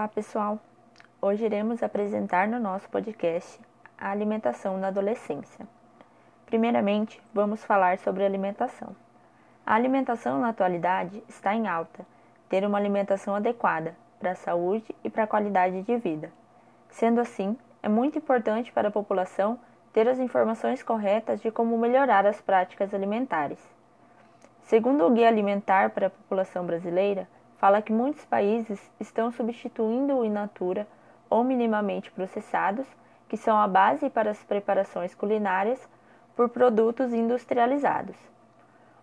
Olá, pessoal! Hoje iremos apresentar no nosso podcast a alimentação na adolescência. Primeiramente, vamos falar sobre alimentação. A alimentação na atualidade está em alta, ter uma alimentação adequada para a saúde e para a qualidade de vida. Sendo assim, é muito importante para a população ter as informações corretas de como melhorar as práticas alimentares. Segundo o Guia Alimentar para a População Brasileira, fala que muitos países estão substituindo o in natura ou minimamente processados, que são a base para as preparações culinárias, por produtos industrializados,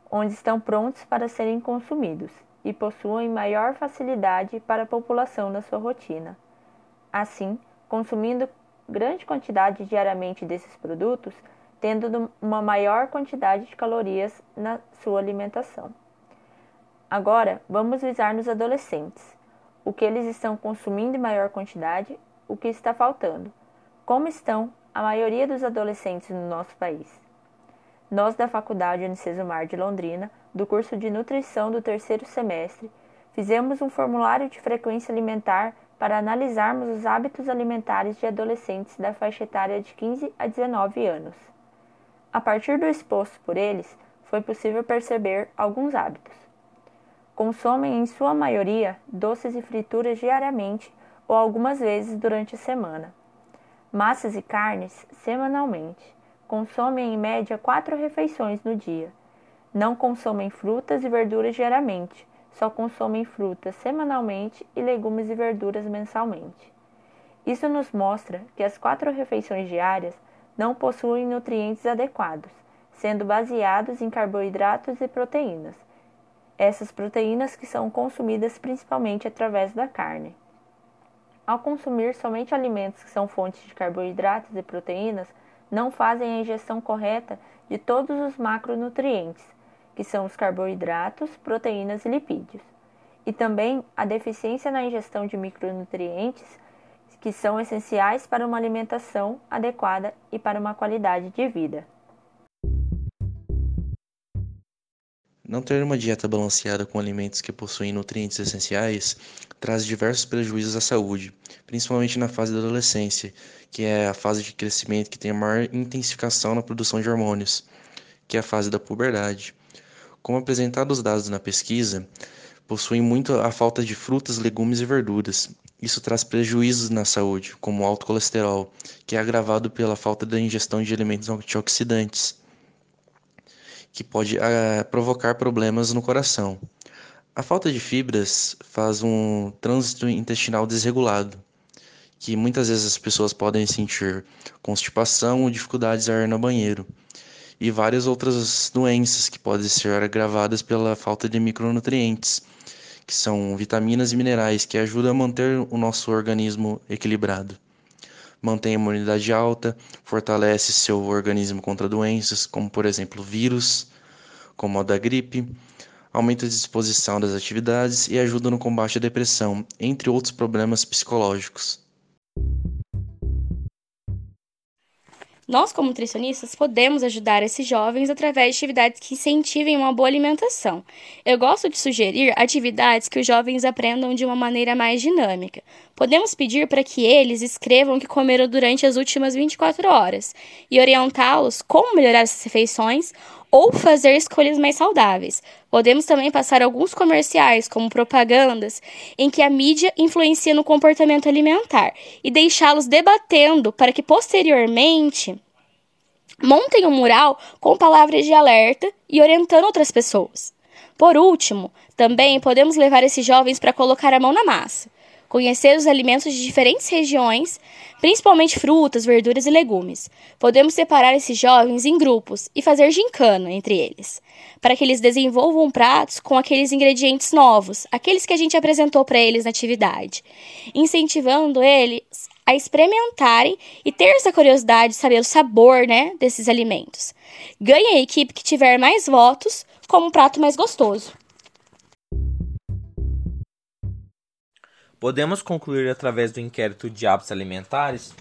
onde estão prontos para serem consumidos e possuem maior facilidade para a população na sua rotina. Assim, consumindo grande quantidade diariamente desses produtos, tendo uma maior quantidade de calorias na sua alimentação. Agora, vamos visar nos adolescentes. O que eles estão consumindo em maior quantidade, o que está faltando. Como estão a maioria dos adolescentes no nosso país. Nós da Faculdade Unicesumar de Londrina, do curso de nutrição do terceiro semestre, fizemos um formulário de frequência alimentar para analisarmos os hábitos alimentares de adolescentes da faixa etária de 15 a 19 anos. A partir do exposto por eles, foi possível perceber alguns hábitos consomem em sua maioria doces e frituras diariamente ou algumas vezes durante a semana. Massas e carnes semanalmente. Consomem em média quatro refeições no dia. Não consomem frutas e verduras diariamente, só consomem frutas semanalmente e legumes e verduras mensalmente. Isso nos mostra que as quatro refeições diárias não possuem nutrientes adequados, sendo baseados em carboidratos e proteínas, essas proteínas que são consumidas principalmente através da carne. Ao consumir somente alimentos que são fontes de carboidratos e proteínas, não fazem a ingestão correta de todos os macronutrientes, que são os carboidratos, proteínas e lipídios, e também a deficiência na ingestão de micronutrientes, que são essenciais para uma alimentação adequada e para uma qualidade de vida. Não ter uma dieta balanceada com alimentos que possuem nutrientes essenciais traz diversos prejuízos à saúde, principalmente na fase da adolescência, que é a fase de crescimento que tem a maior intensificação na produção de hormônios, que é a fase da puberdade. Como apresentado os dados na pesquisa, possuem muito a falta de frutas, legumes e verduras. Isso traz prejuízos na saúde, como o alto colesterol, que é agravado pela falta da ingestão de alimentos antioxidantes que pode uh, provocar problemas no coração. A falta de fibras faz um trânsito intestinal desregulado, que muitas vezes as pessoas podem sentir constipação ou dificuldades a ir no banheiro, e várias outras doenças que podem ser agravadas pela falta de micronutrientes, que são vitaminas e minerais que ajudam a manter o nosso organismo equilibrado mantém a imunidade alta, fortalece seu organismo contra doenças, como por exemplo vírus, como a da gripe, aumenta a disposição das atividades e ajuda no combate à depressão, entre outros problemas psicológicos. Nós, como nutricionistas, podemos ajudar esses jovens através de atividades que incentivem uma boa alimentação. Eu gosto de sugerir atividades que os jovens aprendam de uma maneira mais dinâmica. Podemos pedir para que eles escrevam o que comeram durante as últimas 24 horas e orientá-los como melhorar essas refeições ou fazer escolhas mais saudáveis. Podemos também passar alguns comerciais, como propagandas, em que a mídia influencia no comportamento alimentar e deixá-los debatendo para que posteriormente montem um mural com palavras de alerta e orientando outras pessoas. Por último, também podemos levar esses jovens para colocar a mão na massa conhecer os alimentos de diferentes regiões, principalmente frutas, verduras e legumes. Podemos separar esses jovens em grupos e fazer gincana entre eles, para que eles desenvolvam pratos com aqueles ingredientes novos, aqueles que a gente apresentou para eles na atividade, incentivando eles a experimentarem e ter essa curiosidade de saber o sabor né, desses alimentos. Ganhe a equipe que tiver mais votos como um prato mais gostoso. Podemos concluir através do inquérito de hábitos alimentares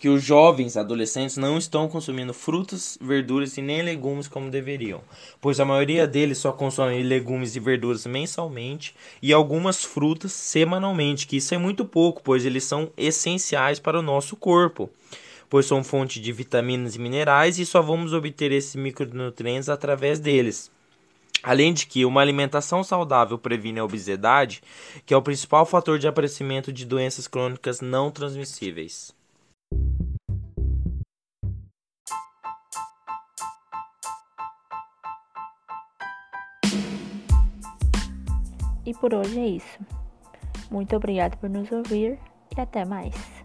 que os jovens adolescentes não estão consumindo frutas, verduras e nem legumes como deveriam, pois a maioria deles só consome legumes e verduras mensalmente e algumas frutas semanalmente, que isso é muito pouco, pois eles são essenciais para o nosso corpo, pois são fonte de vitaminas e minerais e só vamos obter esses micronutrientes através deles. Além de que uma alimentação saudável previne a obesidade, que é o principal fator de aparecimento de doenças crônicas não transmissíveis. E por hoje é isso. Muito obrigado por nos ouvir e até mais.